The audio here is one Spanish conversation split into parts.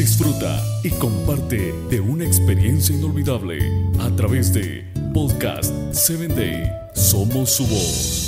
disfruta y comparte de una experiencia inolvidable a través de Podcast 7 Day. Somos su voz.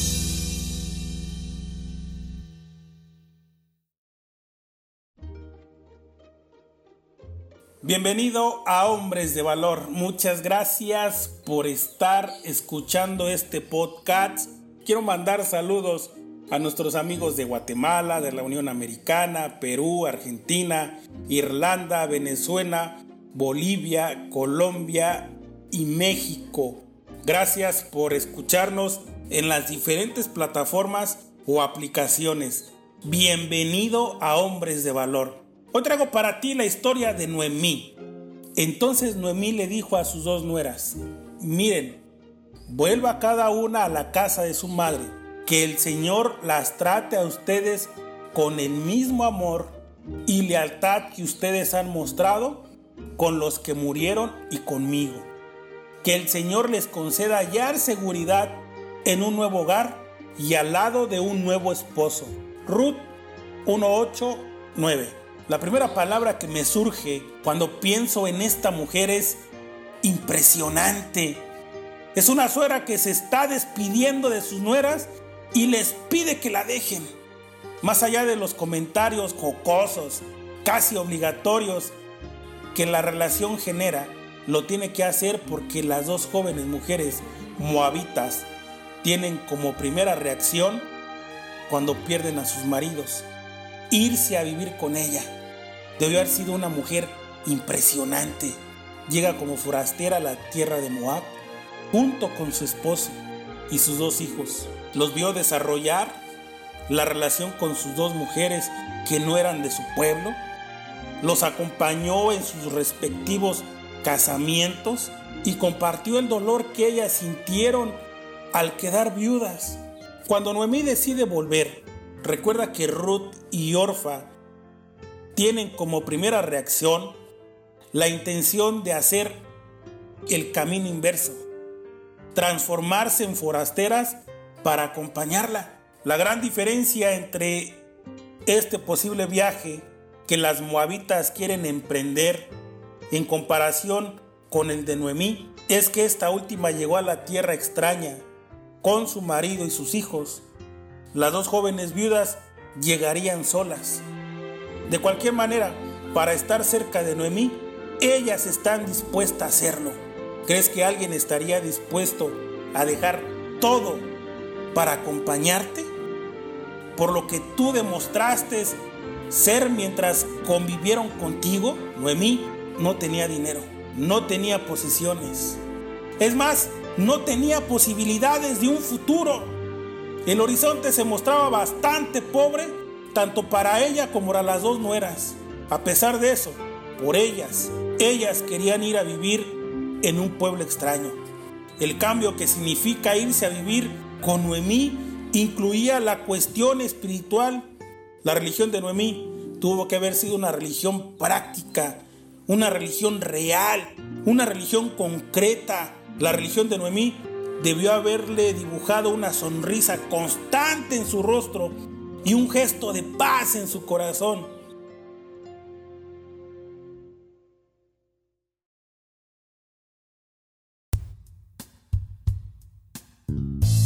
Bienvenido a Hombres de Valor. Muchas gracias por estar escuchando este podcast. Quiero mandar saludos a nuestros amigos de Guatemala, de la Unión Americana, Perú, Argentina, Irlanda, Venezuela, Bolivia, Colombia y México. Gracias por escucharnos en las diferentes plataformas o aplicaciones. Bienvenido a Hombres de Valor. Hoy traigo para ti la historia de Noemí. Entonces Noemí le dijo a sus dos nueras, miren, vuelva cada una a la casa de su madre que el Señor las trate a ustedes con el mismo amor y lealtad que ustedes han mostrado con los que murieron y conmigo. Que el Señor les conceda hallar seguridad en un nuevo hogar y al lado de un nuevo esposo. Ruth 189. La primera palabra que me surge cuando pienso en esta mujer es impresionante. Es una suegra que se está despidiendo de sus nueras y les pide que la dejen. Más allá de los comentarios jocosos, casi obligatorios que la relación genera, lo tiene que hacer porque las dos jóvenes mujeres moabitas tienen como primera reacción cuando pierden a sus maridos, irse a vivir con ella. Debió haber sido una mujer impresionante. Llega como forastera a la tierra de Moab junto con su esposo y sus dos hijos. Los vio desarrollar la relación con sus dos mujeres que no eran de su pueblo. Los acompañó en sus respectivos casamientos y compartió el dolor que ellas sintieron al quedar viudas. Cuando Noemí decide volver, recuerda que Ruth y Orfa tienen como primera reacción la intención de hacer el camino inverso transformarse en forasteras para acompañarla. La gran diferencia entre este posible viaje que las moabitas quieren emprender en comparación con el de Noemí es que esta última llegó a la tierra extraña con su marido y sus hijos. Las dos jóvenes viudas llegarían solas. De cualquier manera, para estar cerca de Noemí, ellas están dispuestas a hacerlo. ¿Crees que alguien estaría dispuesto a dejar todo para acompañarte? Por lo que tú demostraste ser mientras convivieron contigo, Noemí no tenía dinero, no tenía posiciones. Es más, no tenía posibilidades de un futuro. El horizonte se mostraba bastante pobre, tanto para ella como para las dos nueras. A pesar de eso, por ellas, ellas querían ir a vivir en un pueblo extraño. El cambio que significa irse a vivir con Noemí incluía la cuestión espiritual. La religión de Noemí tuvo que haber sido una religión práctica, una religión real, una religión concreta. La religión de Noemí debió haberle dibujado una sonrisa constante en su rostro y un gesto de paz en su corazón.